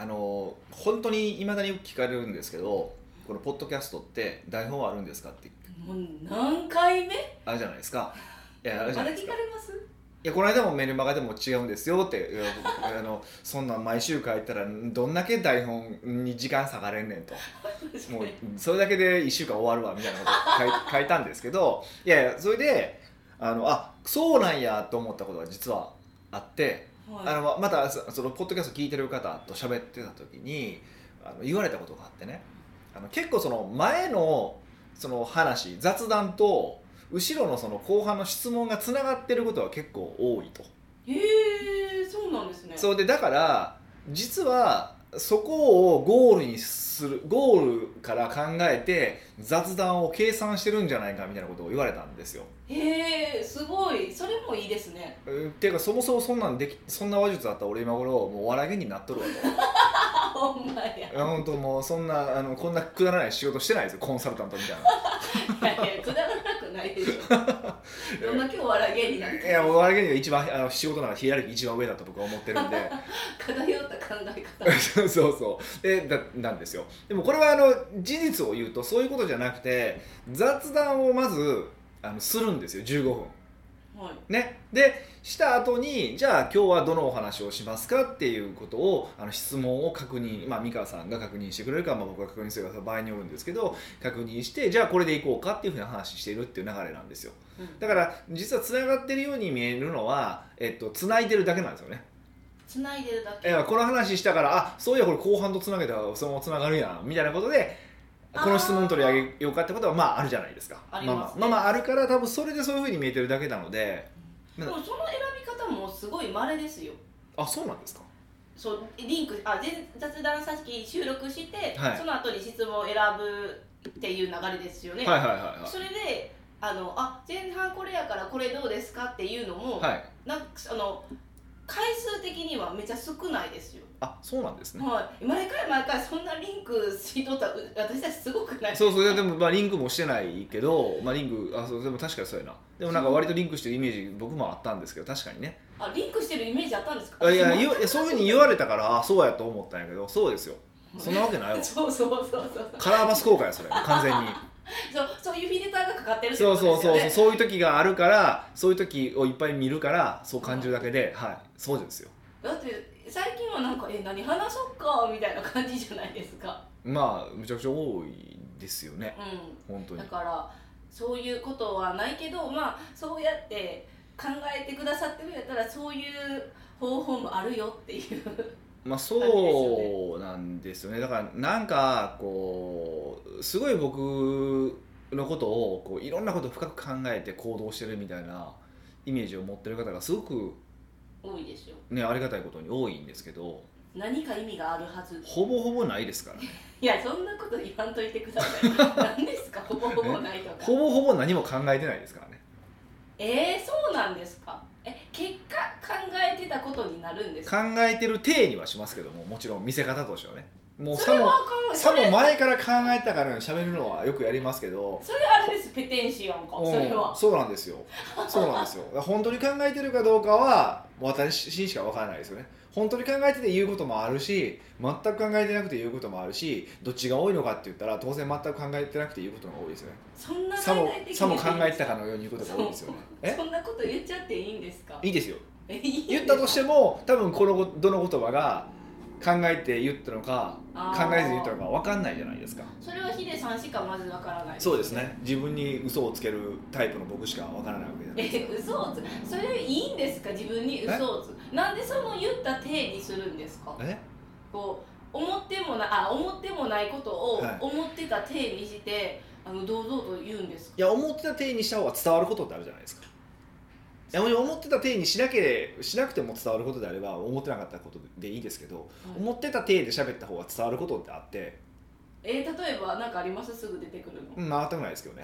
あの本当にいまだによく聞かれるんですけどこのポッドキャストって台本はあるんですかって。もう何回目？あるじゃないですか。いやあるじゃないですか。聞かれます？いやこの間もメルマガでも違うんですよってあのそんなん毎週書いたらどんだけ台本に時間下がれんねんと。もうそれだけで1週間終わるわみたいなこと書い たんですけどいやいやそれであのあそうなんやと思ったことが実はあってはいあのまたそそのポッドキャスト聞いてる方と喋ってた時にあの言われたことがあってねあの結構その前のその話雑談と後ろのその後半の質問がつながってることは結構多いと。へえそうなんですねそうでだから実はそこをゴールにするゴールから考えて雑談を計算してるんじゃないかみたいなことを言われたんですよ。へえすごい。それもいいですね。うんっていうかそもそもそんなんできそんな話術あったら俺今頃もうお笑い芸人になっとるわ。と。あほんまや。本当もうそんなあのこんなくだらない仕事してないですよコンサルタントみたいな。やいやくだらなくないでしょ。どんだけお笑い芸人なんて。いやお笑い芸人が一番あの仕事ならヒエラルキー一番上だと僕は思ってるんで。偏った考え方そうそうそう。でだなんですよ。でもこれはあの事実を言うとそういうことじゃなくて雑談をまずあのするんですよ15分。はい。ね。でした後にじゃあ今日はどのお話をしますかっていうことをあの質問を確認まあ美川さんが確認してくれるか、まあ、僕が確認するか場合によるんですけど確認してじゃあこれでいこうかっていうふうな話しているっていう流れなんですよ。うん。だから実はつながってるように見えるのは、えっと、つないでるだけなんですよね。つないでるだけ。えこの話したからあそういやこれ後半とつなげたらそのままつながるやんみたいなことでこの質問取り上げようかってことはまああるじゃないですか。ありますね。まあまあ、まあるから多分それでそういうふうに見えてるだけなのででもその選び方もすごい稀ですよ。あそうなんですか。そうリンクあ全雑談さっき収録して、はい。その後に質問を選ぶっていう流れですよね、はいはいはいそれであのあ前半これやからこれどうですかっていうのも、はい。はいなんかあの回数的にはめっちゃ少ないですよ、あそうなんですね。はい、毎回毎回そんなリンクしとった私たちすごくないそうそういやでもまあリンクもしてないけど、まあ、リンクあそうでも確かにそうやな。でもなんか割とリンクしてるイメージ僕もあったんですけど確かにね。あリンクしてるイメージあったんですか？あいやいやそういうふうに言われたからあそうやと思ったんやけどそうですよ。そんなわけないわ。そ うそうそうそうそう。カラーバス効果やそれ。完全に そうそういうフィルターがかかってるってそうことそうですよね。そうそうそういう時があるからそういう時をいっぱい見るからそう感じるだけではいそうですよ。だって最近はなんか「え何話そっか」みたいな感じじゃないですか。まあむちゃくちゃ多いですよね。う本当に。んだからそういうことはないけどまあそうやって考えてくださってるんやったらそういう方法もあるよっていうまあそうなんですよね。だからなんかこうすごい僕のことをこういろんなことを深く考えて行動してるみたいなイメージを持ってる方がすごく多いですよねありがたいことに多いんですけど何か意味があるはず。ほぼほぼないですから。ねいやそんなこと言わんといてください。何ですか？ほぼほぼないとか。ほぼほぼ何も考えてないですからね。えー、そうなんですか？え結果考えてたことになるんです。考かえてる体にはしますけどももちろん見せ方としてはね。もうさもさも前から考えたから喋るのはよくやりますけど。それあれですペテンシアンか。それは。うんそうなんですよ。そうなんですよ。本当に考えてるかどうかは私しか分からないですよね本当に考えてて言うこともあるし全く考えてなくて言うこともあるしどっちが多いのかって言ったら当然全く考えてなくて言うことが多いですよね。そんなさもさも考えてたかのように言うことが多いですよね。え？そんなこと言っちゃっていいんですか？いいですよ。言ったとしても多分このどの言葉が考えて言ったのか考えずに言ったのか分かんないじゃないですか。それはヒデさんしかまずわからない。そうですね。自分に嘘をつけるタイプの僕しか分からないわけじゃないですか。え嘘をつそれいいんですか？自分に嘘をつなんでその言った体にするんですか？え？こう思ってもなあ思ってもないことをはい。思ってた体にして、あの堂々と言うんですか？いや思ってた体にした方が伝わることってあるじゃないですか。いや思ってた体にしなけれしなくても伝わることであれば思ってなかったことでいいですけど、思ってた体で喋った方が伝わることってあって。えー例えば何かあります？すぐ出てくるの、うん全くないですけどね。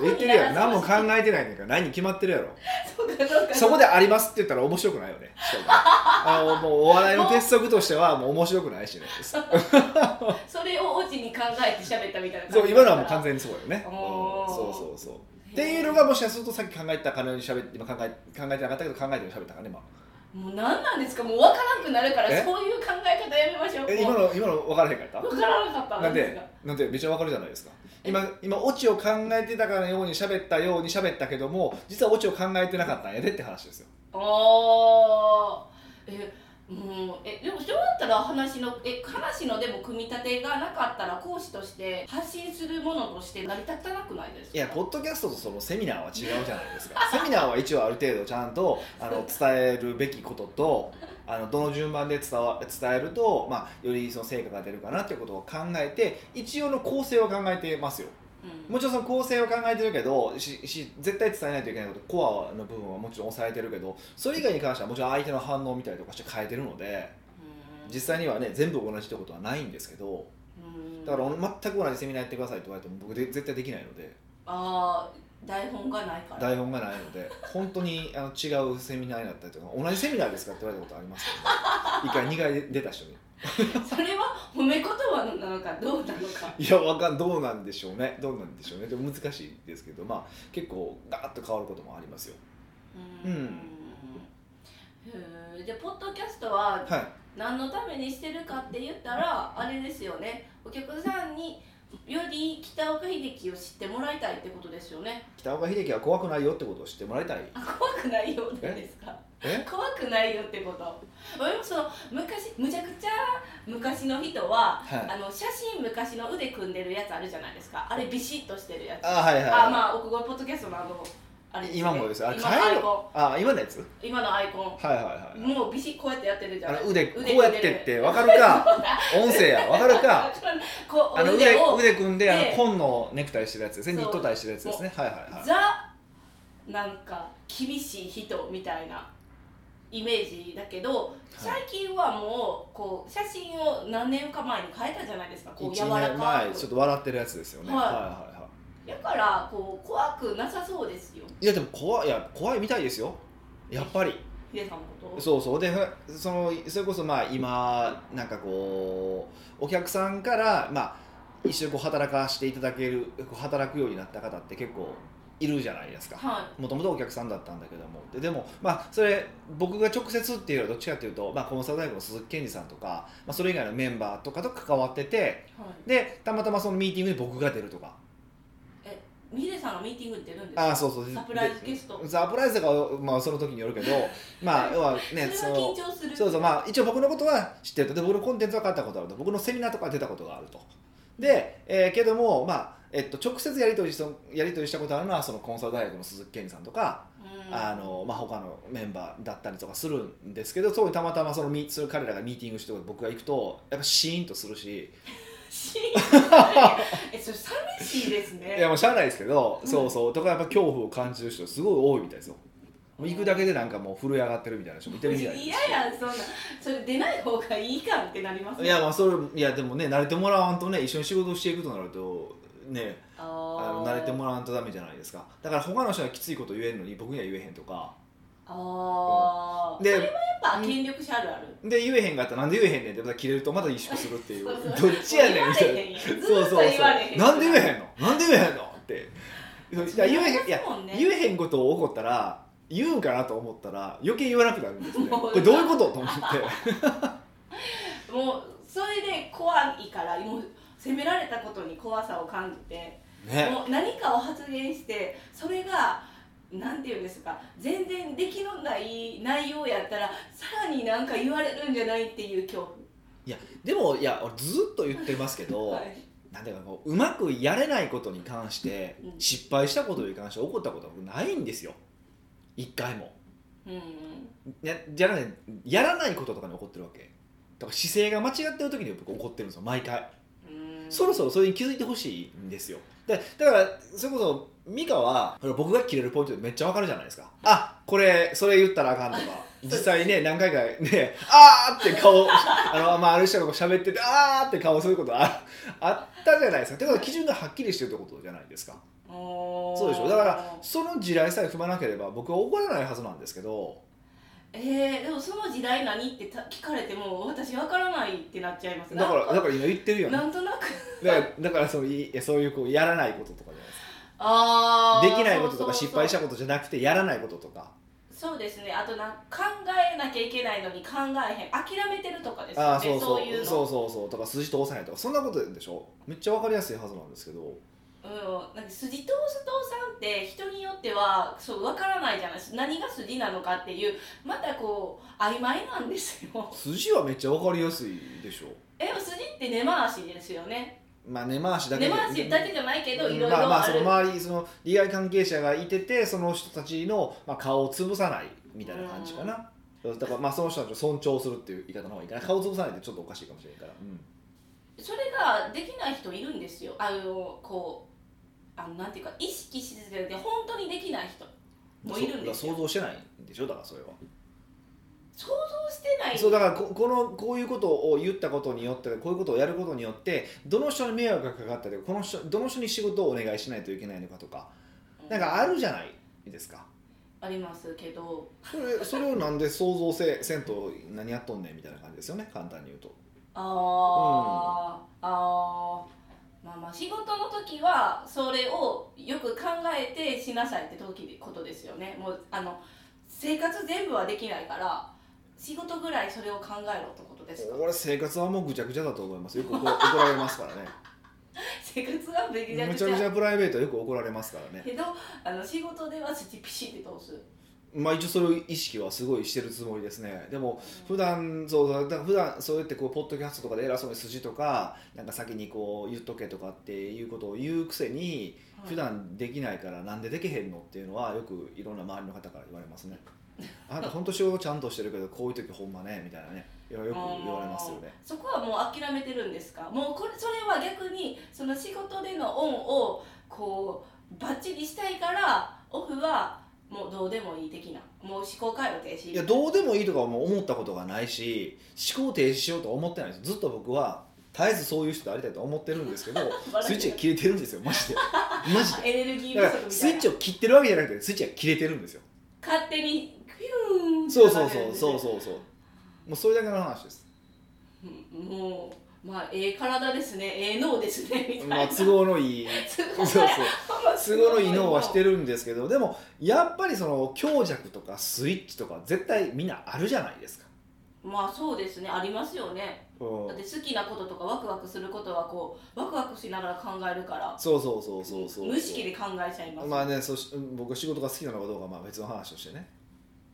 言ってるやろ。何も考ええてないねんから何に決まってるやろ。そうかそうか。そこでありますって言ったら面白くないよね。しかもあのもうお笑いの鉄則としてはもう面白くないしね。それをオチに考えて喋ったみたいなそう今のはもう完全にそうよね、そうそうそうっていうのがもしかするとさっき考えたかのように喋って今考え考えてなかったけど考えて喋ったからね今。もう何なんですか？もう分からんくなるからえ？そういう考え方やめまえ今の今の分からへんかった？分からなかった。なんで？なんでめっちゃ分かるじゃないですか。今今オチを考えてたかのように喋ったように喋ったけども実はオチを考えてなかったんやでって話ですよ。あー。えもうえでもそうだったら話のえ話のでも組み立てがなかったら講師として発信するものとして成り立たなくないですか？いやポッドキャストとそのセミナーは違うじゃないですか。セミナーは一応ある程度ちゃんとあの伝えるべきこととあのどの順番で伝わ伝えると、まあ、よりその成果が出るかなっていうことを考えて一応の構成を考えてますよ。もちろんその構成を考えてるけどしし絶対伝えないといけないことコアの部分はもちろん抑えてるけどそれ以外に関してはもちろん相手の反応を見たりとかして変えてるのでうん。実際にはね全部同じってことはないんですけどうん。だから全く同じセミナーやってくださいって言われても僕で絶対できないので。ああ台本がないから。台本がないので本当にあの違うセミナーになったりとか同じセミナーですかって言われたことありますけど、ね、1回2回出た人に それは褒め言葉なのかどうなのか。いやわかんどうなんでしょうね。どうなんでしょうね。でも難しいですけどまあ結構ガーッと変わることもありますよ。うん。へー。じゃあポッドキャストははい。何のためにしてるかって言ったらあれですよね。お客さんにより北岡秀樹を知ってもらいたいってことですよね。北岡秀樹は怖くないよってことを知ってもらいたい。あ怖くないようなんですか？え？怖くないよってこと？俺もその昔むちゃくちゃ昔の人は、はい。あの写真昔の腕組んでるやつあるじゃないですか。あれビシッとしてるやつ。あはいはい。あまあ奥越ポッドキャストのあのあれですね。今もですあれ今のアイコあ今のやつ？ン今のアイコン。はいはいはいもうビシッこうやってやってるじゃない。あの腕こ腕うやってって分かるか？音声や。分かるか？あの腕腕組んであので紺のネクタイしてるやつ。ですねニットタイしてるやつですね。はいはいはい。ザなんか厳しい人みたいなイメージだけど最近はもうこう写真を何年か前に変えたじゃないですか。こう柔1ら年かく。前ちょっと笑ってるやつですよね。はい。はいはいはだからこう怖くなさそうですよ。いいやでも怖いいや怖いみたいですよ。やっぱり。ヒデさんのこと？そうそう。でふそのそれこそまあ今なんかこうお客さんからまあ一緒にこう働かしていただける働くようになった方って結構いるじゃないですか。はもともとお客さんだったんだけども。ででもまあそれ僕が直接っていうよりはどっちかっていうと、まあ、コンサル大学の鈴木健二さんとか、まあ、それ以外のメンバーとかと関わっててい、はい、でたまたまそのミーティングで僕が出るとか。えヒデさんがミーティングに出るんですか？ああそうそう。サプライズゲスト。でサプライズが、まあ、その時によるけど まあ要はねそれは緊張する。そうそう。まあ一応僕のことは知ってると。で僕のコンテンツは買ったことあると。僕のセミナーとか出たことがあると。で、えーけどもまあえっと、直接やり取りしやり取りしたことあるのはそのコンサル大学の鈴木健二さんとか、うん。あのまあ、他のメンバーだったりとかするんですけどそういうたまたまそのミそういう彼らがミーティングして僕が行くとやっぱシーンとするしし えそれ寂しいですね。いやもうしゃあないですけど、うん。そうそう。とかやっぱ恐怖を感じる人すごい多いみたいですよ。もう行くだけでなんかもう震え上がってるみたいな人もいてるみたいです嫌やそんな。それ出ない方がいいかってなりますいやまあそれいやでもね慣れてもらわんとね一緒に仕事をしていくとなるとねああの慣れてもらわんとダメじゃないですか。だから他の人はきついこと言えるのに僕には言えへんとかああでそれはやっぱ権力者あるある。で言えへんかった。らなんで言えへんねんって。また切れるとまた萎縮するっていう。そうそう。どっちやねんみたいなそうそうそう。なんで言えへんの？なんで言えへんの？って。いや言えへんいや言えへんことを起こったら言うんかなと思ったら余計言わなくなるんですね。これどういうこと？と思って。もうそれで怖いからもう責められたことに怖さを感じて、ね。もう何かを発言してそれがなんていうんですか全然出来のない内容やったらさらになんか言われるんじゃないっていう恐いやでもいや俺ずっと言ってますけど、怖、はい、なんていうかこううまくやれないことに関してうん。失敗したことに関して起こったことは僕ないんですよ。一回も。うんうん。やじゃらないやらないこととかに起こってるわけ。だから姿勢が間違ってる時に僕怒ってるんですよ毎回。うんそろそろそれに気づいてほしいんですよ。でだからそれこそ美香は僕が切れるポイントでめっちゃわかるじゃないですか。あこれそれ言ったらあかんとか。実際ね何回かねあーって顔 あの、まあ、ある人が喋っててあーって顔することああったじゃないですか。ってことは基準がはっきりしてるってことじゃないですか。そうでしょ。だからその地雷さえ踏まなければ僕は怒らないはずなんですけどえー、でもその時代何ってた聞かれても私わからないってなっちゃいます。だからだから今言ってるよねなんとなく。だからだからそういいそういうこうやらないこととかじゃないですか。ああできないこととか失敗したことじゃなくてやらないこととか。そうですね。あとな考えなきゃいけないのに考えへん。諦めてるとかですよね。そう。そういうの。そうそうそう。とか筋通さないとか。そんなことでしょ？めっちゃわかりやすいはずなんですけどうん、なんか筋通す通さんって人によってはそう分からないじゃない。ですか何が筋なのかっていうまたこう曖昧なんですよ。筋はめっちゃわかりやすいでしょ。え筋って根回しですよね。まあ根回しだけ根で回しだけじゃないけどうんいろいろまあまあその周りその利害関係者がいててその人たちの、まあ、顔を潰さないみたいな感じかな、だからまあその人たちを尊重するっていう言い方の方がいいかな。顔を潰さないってちょっとおかしいかもしれないから、うん。それができない人いるんですよ。あのこうあのなんていうか意識してて本当にできない人もいるんです想像してないんでしょだからそれは。想像してない。そうだからここのこういうことを言ったことによってこういうことをやることによってどの人に迷惑がかかったりこの人どの人に仕事をお願いしないといけないのかとか。なんかあるじゃないですか。ありますけど。それそれをなんで想像せせんと何やっとんねんみたいな感じですよね簡単に言うと。あー、あーまあまあ仕事の時はそれをよく考えてしなさいって時でことですよね。もうあの生活全部はできないから仕事ぐらいそれを考えろってことですか？俺生活はもうぐちゃぐちゃだと思います。よく怒 られますからね。生活はめちゃむちゃ。くちくちゃゃプライベートよく怒られますからね。けどあの仕事ではスチピシって通すまあ一応そういう意識はすごいしてるつもりですね。でも普段そうだ普段そうやってこうポッドキャストとかで偉そうに筋とかなんか先にこう言っとけとかっていうことを言うくせに普段できないからなんでできへんのっていうのはよくいろんな周りの方から言われますね。あなた本当仕事ちゃんとしてるけどこういう時ほんまねみたいなね。よく言われますよね。そこはもう諦めてるんですか？もうこれそれは逆にその仕事でのオンをこうバッチリしたいからオフはもうどうでもいい的な。もう思考回路停止い。やどうでもいいとかはもう思ったことがないし思考停止しようとは思ってないです。ずっと僕は絶えずそういう人でありたいと思ってるんですけど スイッチが切れてるんですよ。マジで。マジで。エネルギー不足みたいな。チを切ってるわけじゃなくてスイッチが切れてるんですよ。勝手にフィューンってそうそうそうそうそうそう。もうそれだけの話です。うんもうまあええ体ですね。ええ脳ですね。みたいな、まあ都合のいい。都 そう合そう。都合のいい脳はしてるるんですけどでもやっぱりその強弱とかスイッチとか絶対みんなあるじゃないですか、まあそうですね。ありますよね。うん。だって好きなこととかワクワクすることはこうワクワクしながら考えるから。そうそうそうそうそう無意識で考えちゃいます、まあねそし僕仕事が好きなのかどうかはまあ別の話としてね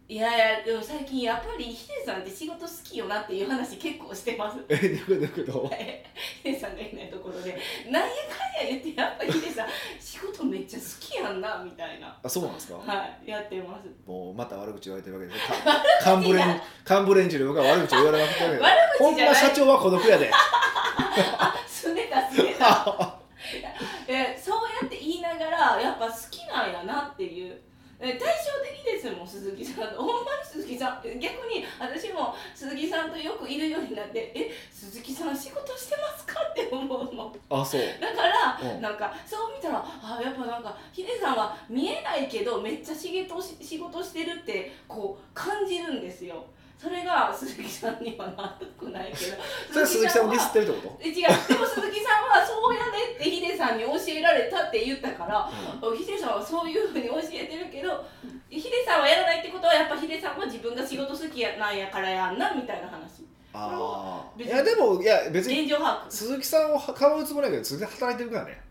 いやいやでも最近やっぱりヒデさんって仕事好きよなっていう話結構してます。えどういうこと？ヒデさんがいないところでなんやかんや言ってやっぱヒデさん仕事めっちゃ好きやんなみたいな。とあそうなんですか？はいやってます。もうまた悪口言われてるわけで。かカンブレンカンブレンジで僕は悪口を言われまくって悪口じゃない。ま社長は孤独やで。すねたすねたえそうやって言いながらやっぱ好きなんやなっていう。え対照的ですもん鈴木さん。とほんまに鈴木さん。逆に私も鈴木さんとよくいるようになってえ鈴木さん仕事してますかって思うもんあそう。だから、うん。なんかそう見たらあやっぱなんかヒデさんは見えないけどめっちゃ仕事し仕事してるってこう感じるんですよそれが鈴木さんには納得ないけど それは鈴木さんをディスはってるってこえ違うでも鈴木さんはそうやねってヒデさんに教えられたって言ったからと、ヒデさんはそういうふうに教えてるけどヒデさんはやらないってことはやっぱヒデさんは自分が仕事好きやなんやからやんなみたいな話。ああいやでもいや別に鈴木さんをかばうつもりだけど鈴木働いてるからね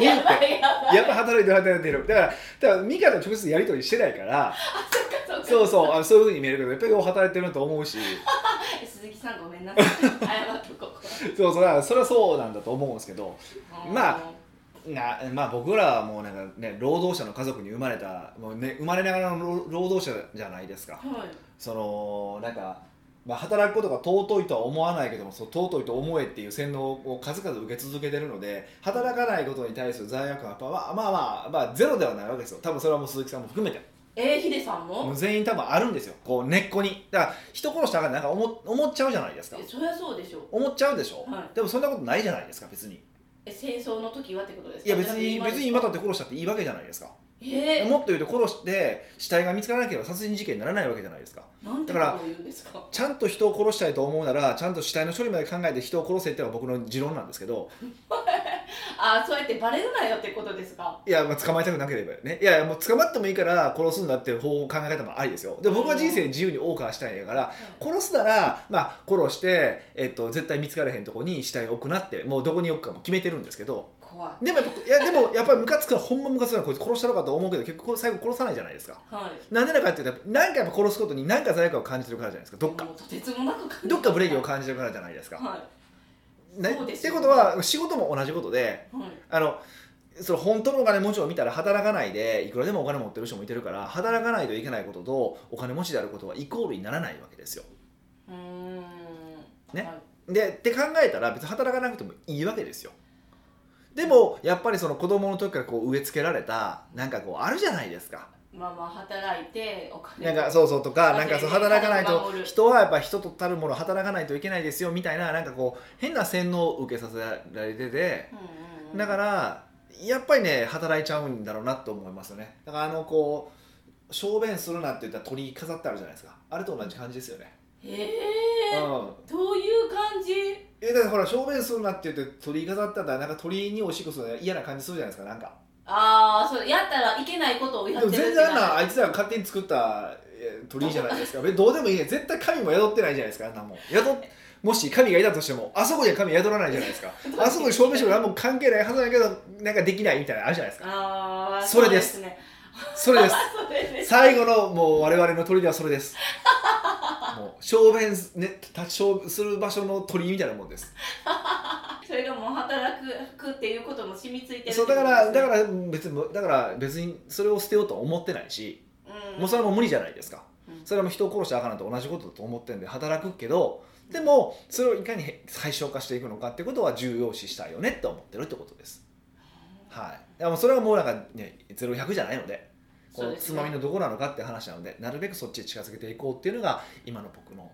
やばいやっぱ働いてる働いてる。だからだからミカと直接やり取りしてないから。そうそうあのそういうふうに見えるけどやっぱり働いてると思うし。鈴木さんごめんなさい。謝っとこうそうそうだからそれはそうなんだと思うんですけど。まああなまあ僕らはもうなんかね労働者の家族に生まれたもう、ね、生まれながらの労労働者じゃないですか。はい。そのなんか、まあ、働くことが尊いとは思わないけどもそう尊いと思えっていう洗脳を数々受け続けてるので働かないことに対する罪悪感はまあ、まあまあまあゼロではないわけですよ。多分それはもう鈴木さんも含めて。えー、ヒデさんも？もう全員多分あるんですよ。こう根っこに。だから人殺したらなんか思思っちゃうじゃないですか。えそりゃそうでしょ思っちゃうでしょ、はい。でもそんなことないじゃないですか別に。え戦争の時はってことですか？いや別に別に今だとって殺したっていいわけじゃないですかえー、もっと言うと殺して死体が見つからなければ殺人事件にならないわけじゃないですか。だからちゃんと人を殺したいと思うならちゃんと死体の処理まで考えて人を殺せっていうのが僕の持論なんですけど。あそうやってバレるなよってことですか。いや、まあ、捕まえたくなければね。いやいやもう捕まってもいいから殺すんだっていう方法考え方もありですよ。で僕は人生自由に謳歌したいんやから殺すなら、まあ、殺して、えっと、絶対見つかれへんとこに死体を置くなってもうどこに置くかも決めてるんですけど怖い。でもやっぱいやでもやっぱりムカつくのはほんまムカつくのはこいつ殺したのかと思うけど結局最後殺さないじゃないですか。はい。なんでだかっていうと何かやっぱ殺すことに何か罪悪感を感じてるからじゃないですか。どっか。とてつもなくどっかブレーキを感じてるからじゃないですか、はね。そうですよってことは仕事も同じことでいはい。あのその本当のお金持ちを見たら働かないでいくらでもお金持ってる人もいてるから働かないといけないこととお金持ちであることはイコールにならないわけですよ。うーん。ね。はい。でって考えたら別に働かなくてもいいわけですよ。でもやっぱりその子供の時からこう植え付けられたなんかこうあるじゃないですか。まあまあ働いてお金なんかそうそうとかなんかそう働かないと人はやっぱ人とたるもの働かないといけないですよみたいななんかこう変な洗脳を受けさせられてて。だからやっぱりね働いちゃうんだろうなと思いますよねだからあのこう小便するなって言ったら鳥居飾ってあるじゃないですかあれと同じ感じですよね、へえうん。どういう感じ？えだからほら小便するなって言って鳥居飾ったらなんか鳥居におしっこするの嫌な感じするじゃないですかなんか。ああそうやったらいけないことをやでってる全然あんななあいつらが勝手に作ったえー鳥居じゃないですか。どうでもいいね。絶対神も宿ってないじゃないですかあんなもん。宿っもし神がいたとしてもあそこには神宿らないじゃないですか。あそこに証明書何も関係ないはずだけどなんかできないみたいなのあるじゃないですか。ああそれですね それです。最後のもう我々の鳥ではそれです。もう小便すね立ち小する場所の鳥みたいなもんです。それがもう働くっていうことも染みついてるそうだからだからら別にだから別にそれを捨てようとは思ってないし。うん。もうそれはもう無理じゃないですか。うん。それはもう人を殺したらあかんのと同じことだと思ってるんで働くけどでもそれをいかに最小化していくのかってことは重要視したいよねって思ってるってことですはい。でもそれはもうなんかね0100じゃないのでこのつまみのどこなのかって話なのでなるべくそっちに近づけていこうっていうのが今の僕の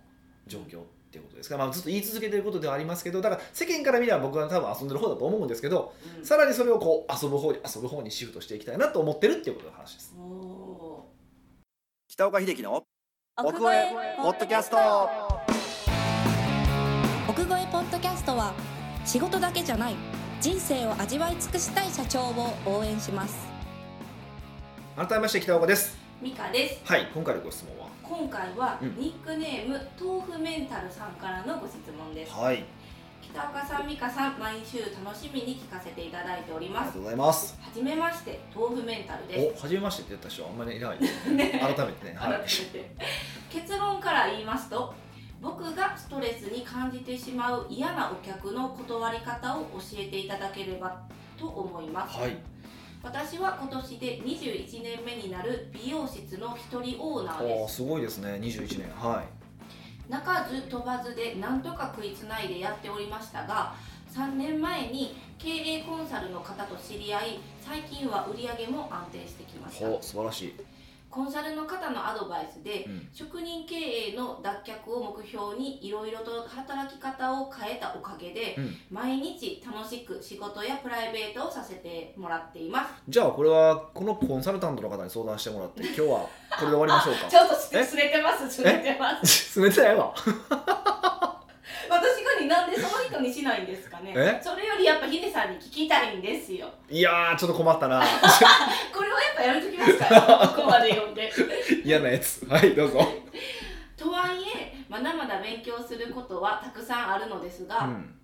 状況っていうことです。から、まあ、ずっと言い続けてることではありますけどだから世間から見れば僕は多分遊んでる方だと思うんですけどうん。さらにそれをこう遊ぶ方に遊ぶ方にシフトしていきたいなと思ってるっていうことの話です。北岡秀樹の奥越えポッドキャスト。奥越えポッドキャストは仕事だけじゃない人生を味わい尽くしたい社長を応援します。改めまして北岡です。ミカです。はい今回のご質問は？今回はうん。ニックネーム豆腐メンタルさんからのご質問です。はい。北岡さん美香さん毎週楽しみに聞かせていただいております。ありがとうございます。はじめまして豆腐メンタルです。お初めましてって言った人はあんまりいない。ね 改めてね。改めはいて。結論から言いますと僕がストレスに感じてしまう嫌なお客の断り方を教えていただければと思います。はい。私は今年で21年目になる美容室の一人オーナーおです。ーすごいですね。21年。は鳴かず飛ばずでなんとか食いつないでやっておりましたが3年前に経営コンサルの方と知り合い最近は売り上げも安定してきました。素晴らしい、コンサルの方のアドバイスでうん、職人経営の脱却を目標にいろいろと働き方を変えたおかげでうん、毎日楽しく仕事やプライベートをさせてもらっています。じゃあこれはこのコンサルタントの方に相談してもらって 今日はこれで終わりましょうか。ちょっとすえ？すれてますすれてます。冷た いわ。私がになんでその人にしないんですかね？え？それよりやっぱヒデさんに聞きたいんですよ。いやーちょっと困ったな。これはやっぱやめときますから ここまで読んで。嫌なやつ。はいどうぞ、とはいえまだまだ勉強することはたくさんあるのですが、うん、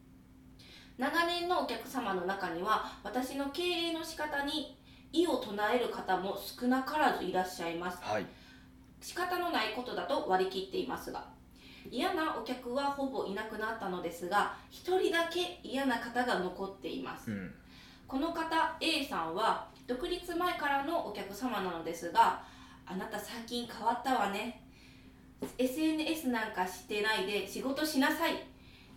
長年のお客様の中には私の経営の仕方に異を唱える方も少なからずいらっしゃいます。はい。仕方のないことだと割り切っていますが嫌なお客はほぼいなくなったのですが一人だけ嫌な方が残っています。うん。この方 A さんは独立前からのお客様なのですがあなた最近変わったわね。SNS なんかしてないで仕事しなさい。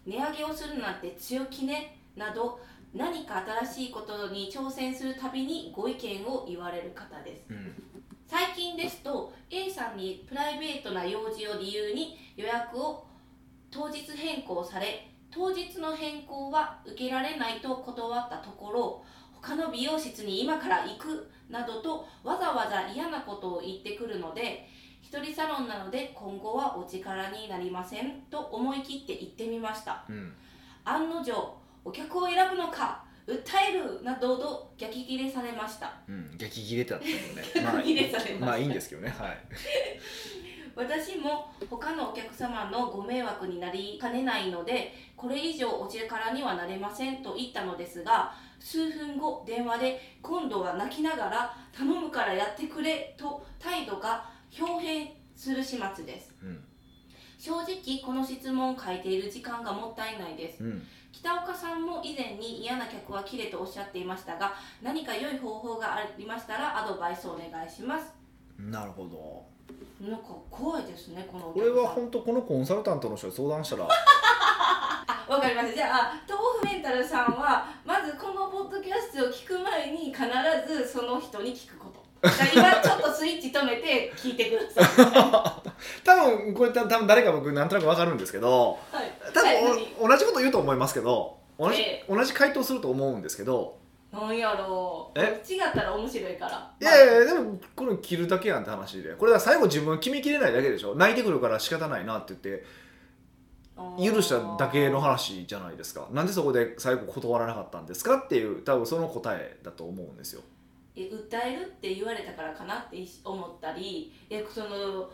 値上げをするなんて強気ね。など何か新しいことに挑戦するたびにご意見を言われる方です。うん最近ですと A さんにプライベートな用事を理由に予約を当日変更され当日の変更は受けられないと断ったところ他の美容室に今から行くなどとわざわざ嫌なことを言ってくるので一人サロンなので今後はお力になりませんと思い切って言ってみました。うん。案の定お客を選ぶのか訴えるなどと逆ギレされました。うん、激切れだったよね。切れされました。まあいいんですけどね。はい。私も他のお客様のご迷惑になりかねないのでこれ以上お力にはなれませんと言ったのですが数分後電話で今度は泣きながら頼むからやってくれと態度が表変する始末です。うん。正直この質問を書いている時間がもったいないです。うん北岡さんも以前に嫌な客は切れとおっしゃっていましたが何か良い方法がありましたらアドバイスお願いしますなるほどなんか怖いですねこのおこれは本当このコンサルタントの人に相談したら あ、わかりました。じゃあ、豆腐メンタルさんは、まずこのポッドキャストを聞く前に、必ずその人に聞くこと。今ちょっとスイッチ止めて聞いてください。多分これ多分誰か僕なんとなく分かるんですけどはい。多はい分お同じこと言うと思いますけど同じ,、え同じ回答すると思うんですけど。何なんやろう。え？違ったら面白いから。いやいやいやでもこれ切るだけやんって話で。これは最後自分決めきれないだけでしょ。泣いてくるから仕方ないなって言って許しただけの話じゃないですか。なんでそこで最後断らなかったんですかっていう多分その答えだと思うんですよ。え訴えるって言われたからかなって思ったりえその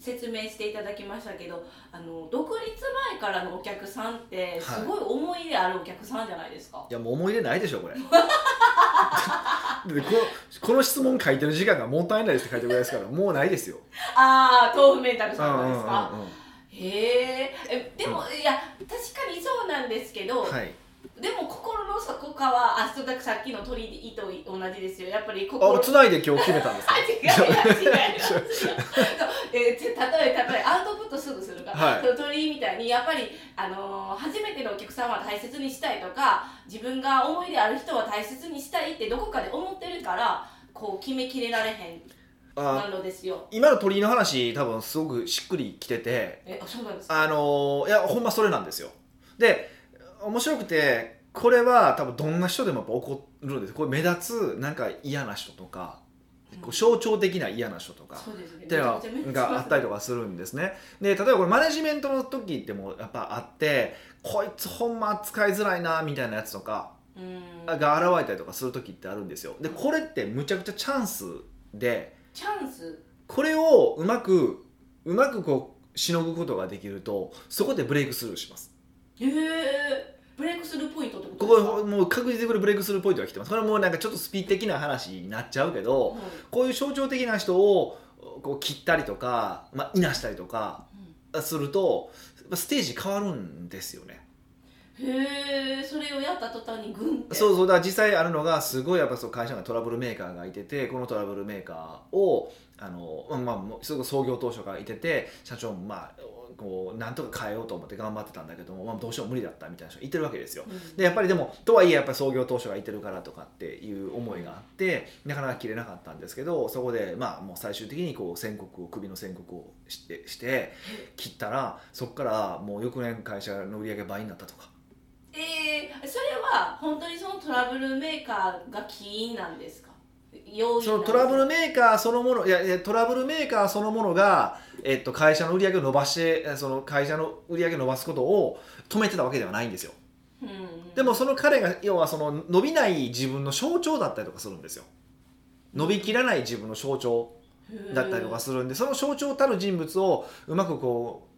説明していただきましたけどあの独立前からのお客さんってすごい思い入れあるお客さんじゃないですか、いやもう思い出ないでしょこれ。でここの質問書いてる時間がもったいないですって書いてるぐらいですからもうないですよ。ああ豆腐メンタルうんさんうんうんうんですか、へええでも、いや確かにそうなんですけど、はいでも心の底からあそうださっきの鳥糸同じですよ。やっぱりあ心つないで今日決めたんですか？あ違う違う違う えて例え例えアウトプットすぐするか。ら、はい。その鳥みたいにやっぱり、あのー初めてのお客さんは大切にしたいとか自分が思い出ある人は大切にしたいってどこかで思ってるからこう決めきれられへんあなのですよ。今の鳥居の話多分すごくしっくりきてて。えあそうなんですか？あのーいやほんまそれなんですよ。で面白くてこれは多分どんな人でもやっぱ起こるんです。これ目立つなんか嫌な人とかこう象徴的な嫌な人とかっていうのがあったりとかするんですね。で例えばこれマネジメントの時ってもやっぱあってこいつほんま扱いづらいなみたいなやつとかうん。が現れたりとかする時ってあるんですよ。でこれってむちゃくちゃチャンスでチャンス？これをうまくうまくこうしのぐことができるとそこでブレイクスルーします。へえブレイクスルーポイントってこことですか？こもう確実にこれブレイクスルーポイントが来てます。これはもうなんかちょっとスピ的な話になっちゃうけどはいこういう象徴的な人をこう切ったりとか、まあ、いなしたりとかするとやっぱステージ変わるんですよね。へえそれをやった途端にグンって。そうそう。だから実際あるのがすごいやっぱそう会社のトラブルメーカーがいててこのトラブルメーカーをあの、まあすごい創業当初からいてて社長もまあこうなんとか変えようと思って頑張ってたんだけども、まあ、どうしようも無理だったみたいな人いてるわけですよ。うん。でやっぱりでもとはいえやっぱり創業当初がいてるからとかっていう思いがあってなかなか切れなかったんですけどそこでまあもう最終的にこう宣告を首の宣告をしてして切ったらそこからもう翌年会社の売り上げ倍になったとか。えー、それは本当にそのトラブルメーカーが起因なんですか？要因そのトラブルメーカーそのものいやいやトラブルメーカーそのものが、えっと、会社の売り上げを伸ばしてえその会社の売り上げを伸ばすことを止めてたわけではないんですよ。ル、うん、でもその彼が要はその伸びない自分の象徴だったりとかするんですよ。伸びきらない自分の象徴だったりとかするんでその象徴たる人物をうまくこ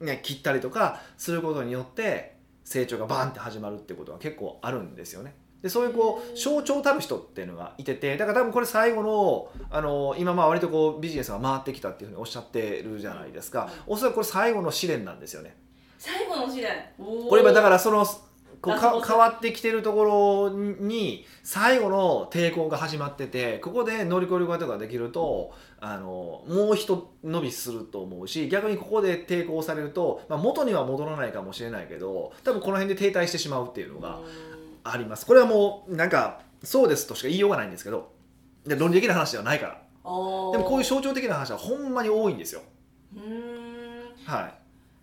う、ね、切ったりとかすることによって成長がバーンって始まるってことは結構あるんですよね。でそういうこう象徴たる人っていうのがいててだから多分これ最後のあの今まあ割とこうビジネスが回ってきたっていうふうにおっしゃってるじゃないですか。おそらくこれ最後の試練なんですよね。最後の試練。これ今だかららそのこうか変わってきてるところに最後の抵抗が始まっててここで乗り越えることができるとあのもう一伸びすると思うし逆にここで抵抗されると、まあ、元には戻らないかもしれないけど多分この辺で停滞してしまうっていうのがあります。これはもうなんかそうですとしか言いようがないんですけどで論理的な話ではないから。でもこういう象徴的な話はほんまに多いんですよ。うーん。はい。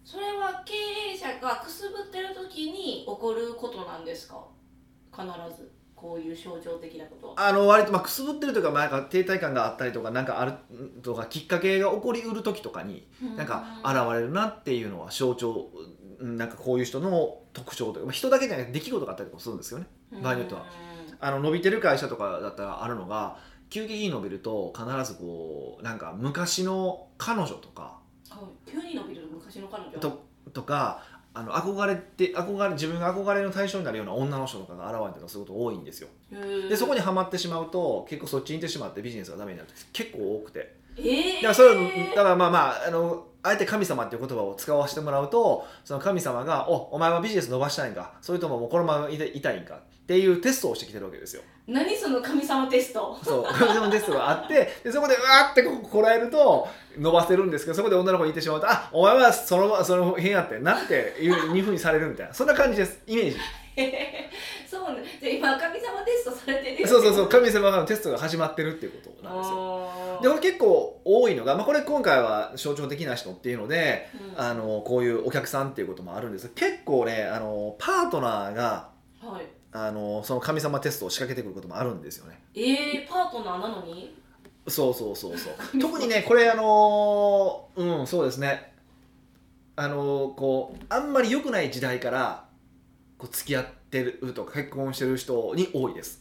それは経営者がくすぶってる時に起こることなんですか？必ず。こういう象徴的なことは。あの割とまあくすぶってるというか,、まあ、なんか停滞感があったりとかなんかあるとかきっかけが起こりうる時とかになんか現れるなっていうのは象徴うんなんかこういう人の特徴というかまあ人だけじゃなくて出来事があったりとかするんですよね。場合によっては。あの伸びてる会社とかだったらあるのが急激に伸びると必ずこうなんか昔の彼女とかはい、急に伸びる昔の彼女？ととかあの憧れて憧れ自分が憧れの対象になるような女の人とかが現れたりとかすること多いんですよ。でそこにはまってしまうと結構そっちに行ってしまってビジネスがダメになる時結構多くてえー、だからそれだからまあまああのあえて神様っていう言葉を使わせてもらうとその神様が「おお前はビジネス伸ばしたいんか？それとももうこのままいたいたいんか」っていうテストをしてきてるわけですよ。何その神様テスト？そう神様テストがあってでそこでうわーってこらえると伸ばせるんですけどそこで女の子に言ってしまうと「あお前はそのその辺やってんな」っていうふうにされるみたいな。そんな感じです。イメージ。そうね。じゃあ今神様テストされてるそうそうそう。神様のテストが始まってるっていうことなんですよでこれ結構多いのが、まあ、これ今回は象徴的な人っていうのでうん。あのこういうお客さんっていうこともあるんです。けど結構ねあのパートナーがはい。あのその神様テストを仕掛けてくることもあるんですよね。えー、パートナーなのに？そうそうそうそう。特にねこれあのうんそうですね。あのこうあんまり良くない時代からこう付き合ってるとか結婚してる人に多いです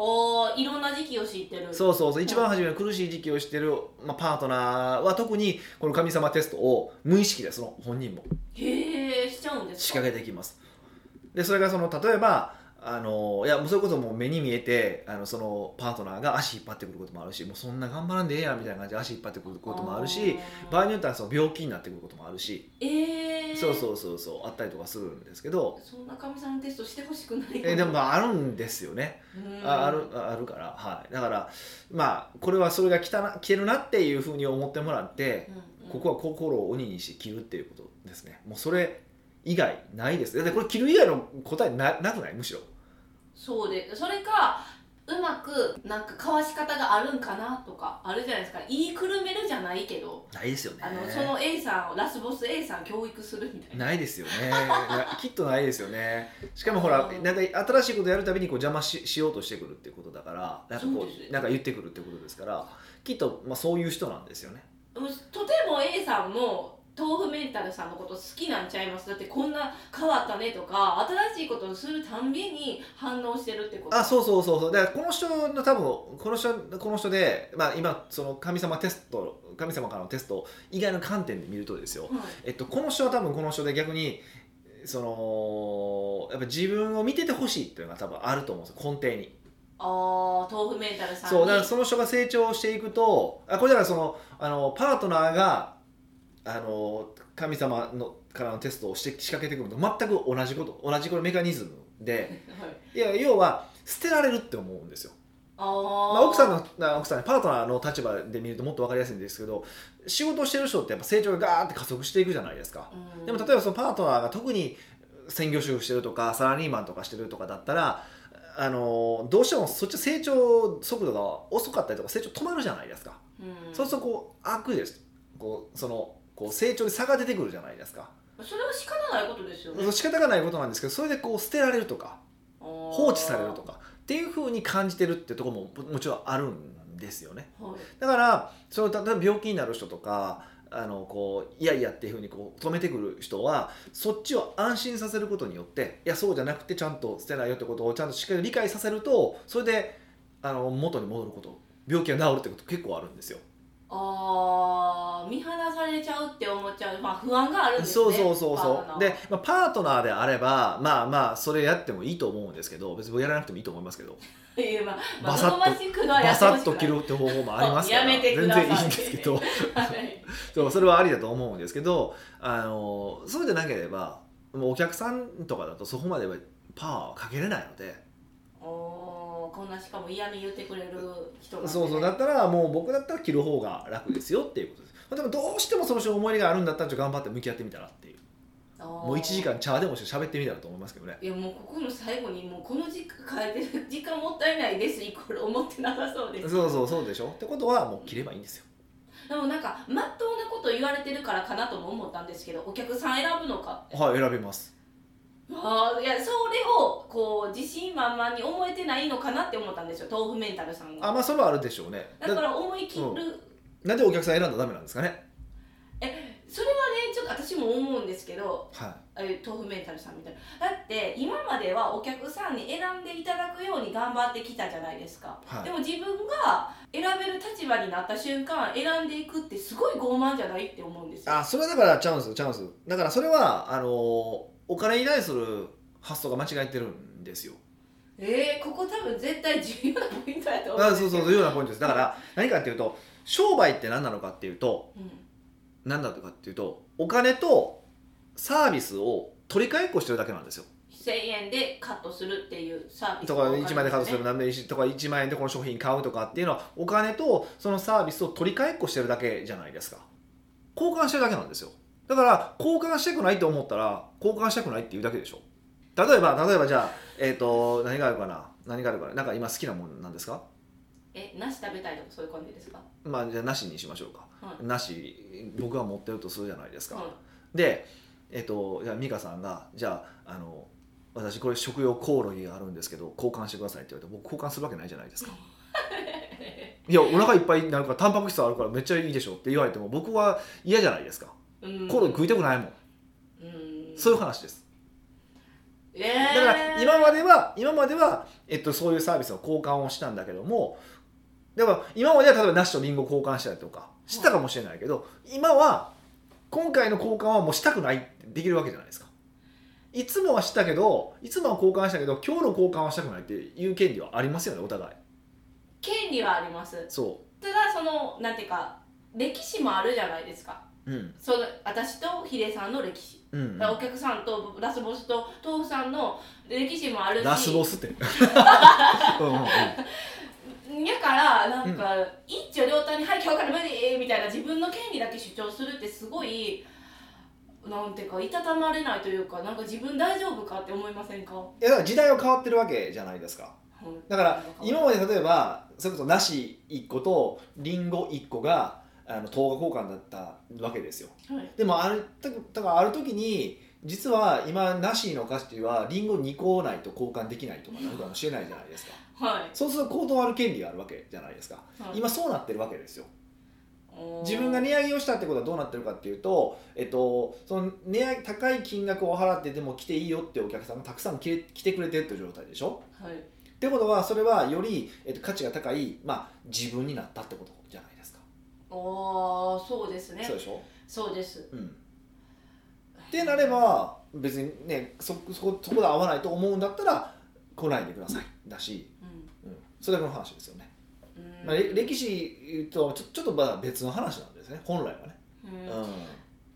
おーいろんな時期を知ってる。そうそうそう。一番初めの苦しい時期をしてる、まあ、パートナーは特にこの神様テストを無意識でその本人も。へえしちゃうんです仕か掛けていきます。でそれがその例えばあのいやもうそれこそもう目に見えてあのそのパートナーが足引っ張ってくることもあるしもうそんな頑張らんでええやんみたいな感じで足引っ張ってくることもあるし場合によってはその病気になってくることもあるし、えー、そうそうそうそうあったりとかするんですけど、そんな神様テストしてほしくないえでもまああるんですよね。うん。ああるああるから、はい、だからまあこれはそれが来たな来てるなっていうふうに思ってもらってうんうん。ここは心を鬼にして切るっていうことですね。もうそれ以外ないです。だってこれ切る以外の答えななくない？むしろ。そうでそれかうまくなんか交わし方があるんかなとかあるじゃないですか。言いくるめるじゃないけどないですよね。あのその A さんをラスボス A さん教育するみたいな。ないですよね。なきっとないですよね。しかもほらう。んなんか新しいことやるたびにこう邪魔ししようとしてくるってことだからなんかこそうなんか言ってくるってことですからきっとまあそういう人なんですよね。とても A さんも豆腐メンタルさんのこと好きなんちゃいます？だってこんな変わったねとか新しいことをするたんびに反応してるってこと。あそうそうそうそう。だからこの人の多分この人この人で、まあ、今その神様テスト神様からのテスト以外の観点で見るとですよ、はい。えっと、この人は多分この人で逆にそのやっぱ自分を見ててほしいっていうのが多分あると思うんですよ。根底に。ああ豆腐メンタルさんに。そうだからその人が成長していくとあこれだからそのあのパートナーがあの神様のからのテストをして仕掛けてくるのと全く同じこと同じこのメカニズムではい。いや要は捨てられるって思うんですよ。あー、まあ、奥さんのあ奥さんパートナーの立場で見るともっと分かりやすいんですけど仕事をしてる人ってやっぱ成長がガーって加速していくじゃないですか。うん。でも例えばそのパートナーが特に専業主婦してるとかサラリーマンとかしてるとかだったらあのどうしてもそっち成長速度が遅かったりとか成長止まるじゃないですか、うん。そうするとこう悪です。こうそのこう成長に差が出てくるじゃないですか、それは仕方ないことですよね。仕方がないことなんですけどそれでこう捨てられるとか放放置されるとかっていうふうに感じてるってとこももちろんあるんですよね。はい。だからその例えば病気になる人とかあのこういやいやっていうふうにこう止めてくる人はそっちを安心させることによっていやそうじゃなくてちゃんと捨てないよってことをちゃんとしっかり理解させるとそれであの元に戻ること病気が治るってこと結構あるんですよ。あー見放されちゃうって思っちゃうまあ不安があるんですね。そうそうそうそう。で、まあ、パートナーであればまあまあそれやってもいいと思うんですけど別にやらなくてもいいと思いますけど。まあまあバサッと切るって方法もありますから。やめてく全然いいんですけど。はい。そうそれはありだと思うんですけどあのそうでなければもうお客さんとかだとそこまではパワーをかけれないのでこんなしかも嫌味言ってくれる人なんでそうそう。だったらもう僕だったら切る方が楽ですよっていうことです。でもどうしてもその人の思い入れがあるんだったらちょっと頑張って向き合ってみたらっていう。もう1時間茶でもして喋ってみたらと思いますけどね。いやもうここの最後にもうこの時間変えてる時間もったいないです。イコール思ってなさそうです。そうそうそうでしょ？ってことはもう切ればいいんですよ。でもなんかまっとうなこと言われてるからかなとも思ったんですけどお客さん選ぶのかって。はい選びますあーいやそれをこう自信満々に思えてないのかなって思ったんですよ豆腐メンタルさんがあまあそれはあるでしょうね。だから思い切る、うんなんでお客さん選んだらダメなんですかね？それはねちょっと私も思うんですけどはい。豆腐メンタルさんみたいな。だって今まではお客さんに選んでいただくように頑張ってきたじゃないですか、はい。でも自分が選べる立場になった瞬間選んでいくってすごい傲慢じゃないって思うんですよ。あそれはだからチャンスチャンス。だからそれはあのお金に対する発想が間違えてるんですよ。えー、ここ多分絶対重要なポイントやと思あう。そうそうそういうようなポイントです。だから 何かっていうと商売って何なのかっていうとうん。何だとかっていうとお金とサービスを取り替えっこしてるだけなんですよ。1000円でカットするっていうサービスとか1万円でカットするね何でもいいしとか1万円でこの商品買うとかっていうのはお金とそのサービスを取り替えっこしてるだけじゃないですか。交換してるだけなんですよだから交換したくないと思ったら交換したくないっていうだけでしょ。例えば例えばじゃあえっ、と何があるかな？何があるかな？なんか今好きなもんなんですか？え梨食べたいとかそういう感じですか？まあじゃあなしにしましょうか、はい。なし僕が持ってるとするじゃないですか、はい。でえっ、とじゃあ美香さんがじゃああの私これ食用コオロギがあるんですけど交換してくださいって言われて僕交換するわけないじゃないですか。いやお腹いっぱいになるからタンパク質あるからめっちゃいいでしょって言われても僕は嫌じゃないですか。うんコオロギ食いたくないもん。うん。そういう話です。えー、だから今までは今までは、えっと、そういうサービスの交換をしたんだけどもだから今までは例えばナシとリンゴ交換したりとかしたかもしれないけど、今は今回の交換はもうしたくないってできるわけじゃないですか。いつもはしたけどいつもは交換したけど今日の交換はしたくないっていう権利はありますよねお互い。権利はあります。そただそのなんていうか歴史もあるじゃないですかううん。その私とヒデさんの歴史、うんお客さんとラスボスと豆腐さんの歴史もあるし。ラスボスって。うんうんうん。やからなんか、一丁両端に「はい今日から無理!」みたいな自分の権利だけ主張するってすごいなんていうかいたたまれないというかなんか自分大丈夫かって思いませんか、いやだから時代は変わってるわけじゃないですか。うんだから今まで例えばそれこそ梨1個とリンゴ1個があの等価交換だったわけですよ。はい。でもあるだだからある時に実は今梨の価値はリンゴ2個ないと交換できないとかなるかもしれないじゃないですか。はい。そうすると断る権利があるわけじゃないですか。はい。今そうなってるわけですよ。自分が値上げをしたってことはどうなってるかっていうと、えっと、その値上げ高い金額を払ってでも来ていいよってお客さんがたくさん来て来てくれてるっていう状態でしょ。はい。ってことはそれはより、えっと、価値が高い、まあ、自分になったってことじゃないですか、おーそうですね。そうでしょ、そうです。うん、ってなれば別にねそそこそこで合わないと思うんだったら来ないでください。だし、うん。うん、それだけの話ですよね、うん。まあ、れ歴史とちょちょっとまあ別の話なんですね。本来はね、うん。う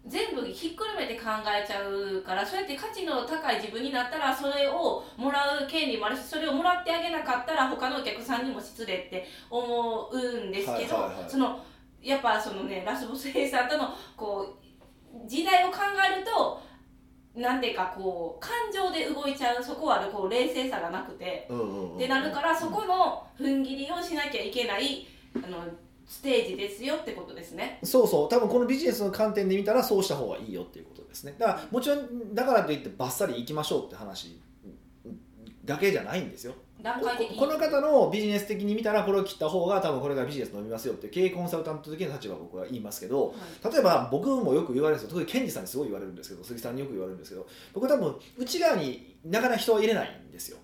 全部ひっくるめて考えちゃうからそうやって価値の高い自分になったらそれをもらう権利もあるしそれをもらってあげなかったら他のお客さんにも失礼って思うんですけど、はいはいはい。そのやっぱそのねラスボス A さんとのこう時代を考えるとなんていうかこう感情で動いちゃうそこはこう冷静さがなくて。ってなるからそこの踏ん切りをしなきゃいけないあのステージですよってことですね。そうそう多分このビジネスの観点で見たらそうした方がいいよっていうことですねだからもちろんだからといってバッサリ行きましょうって話だけじゃないんですよ段階的に。ここの方のビジネス的に見たらこれを切った方が多分これがビジネス伸びますよって経営コンサルタント的な立場は僕は言いますけどはい。例えば僕もよく言われるんですよ特にケンジさんにすごい言われるんですけど鈴木さんによく言われるんですけど僕多分内側になかなか人は入れないんですよ。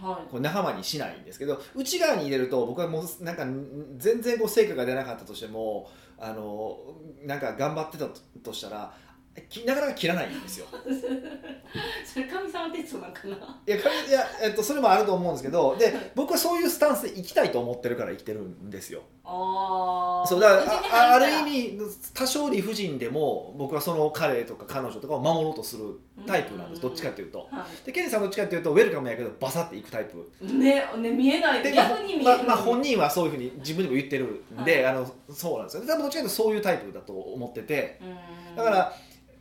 はい。こう仲間にしないんですけど内側に入れると僕はもうなんか全然こう成果が出なかったとしてもあのなんか頑張ってたとしたらきなかなか切らないんですよ。それ神様鉄なんかな？いやかいや、えっと、それもあると思うんですけどで僕はそういうスタンスで生きたいと思ってるから生きてるんですよ。あー。そうだからあある意味多少理不尽でも僕はその彼とか彼女とかを守ろうとするタイプなんです。どっちかっていうと。はでケンジさんどっちかっていうとウェルカムやけどバサっていくタイプ。い、ねね見えない。で逆に見える、まあまあ、本人はそういうふうに自分でも言ってるんで、あのそうなんですよ。ね多分どっちかというとそういうタイプだと思ってて。うん。だから、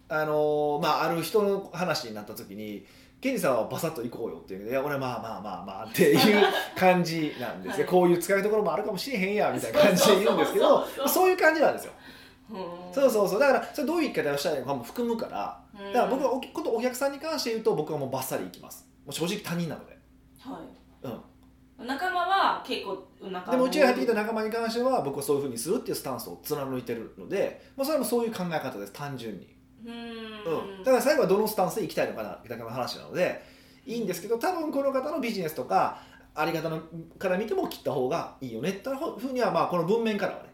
あのまあ、ある人の話になった時にケンジさんはバサッと行こうよっていうのでいや俺はまあまあまあまあっていう感じなんですよ、はい。こういう使いどころもあるかもしれへんやみたいな感じで言うんですけどそういう感じなんですよ。うん。そうそうそう。だからそれどういう生き方をしたらいいのかも含むからうん。だから僕はおことお客さんに関して言うと僕はもうバッサリ行きます。もう正直他人なので、はい。うん、仲間は結構仲間でもうちが入ってきた仲間に関しては僕はそういうふうにするっていうスタンスを貫いてるので、まあ、それもそういう考え方です。単純に、うん。ん。だから最後はどのスタンスで行きたいのかなだけの話なのでいいんですけど多分この方のビジネスとかあり方のから見ても切った方がいいよねってふうにはまあこの文面からはね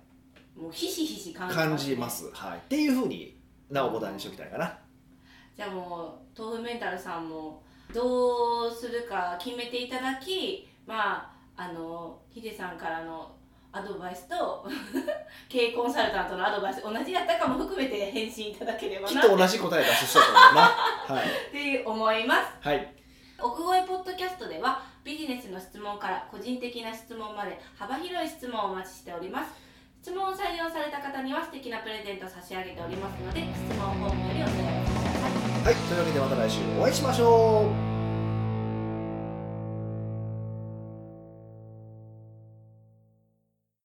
もうひしひし感じ感ねじます、はい、っていうふうになお答えにしておきたいかなじゃあもう豆腐メンタルさんもどうするか決めていただきまああのヒデさんからのアドバイスと 経営コンサルタントのアドバイス同じやったかも含めて返信いただければな。きっと同じ答え出す人だと思うな。はい、って思います。はい、奥越えポッドキャストではビジネスの質問から個人的な質問まで幅広い質問をお待ちしております。質問を採用された方には素敵なプレゼントを差し上げておりますので質問フォームよりお問いくださいはい、というわけでまた来週お会いしましょう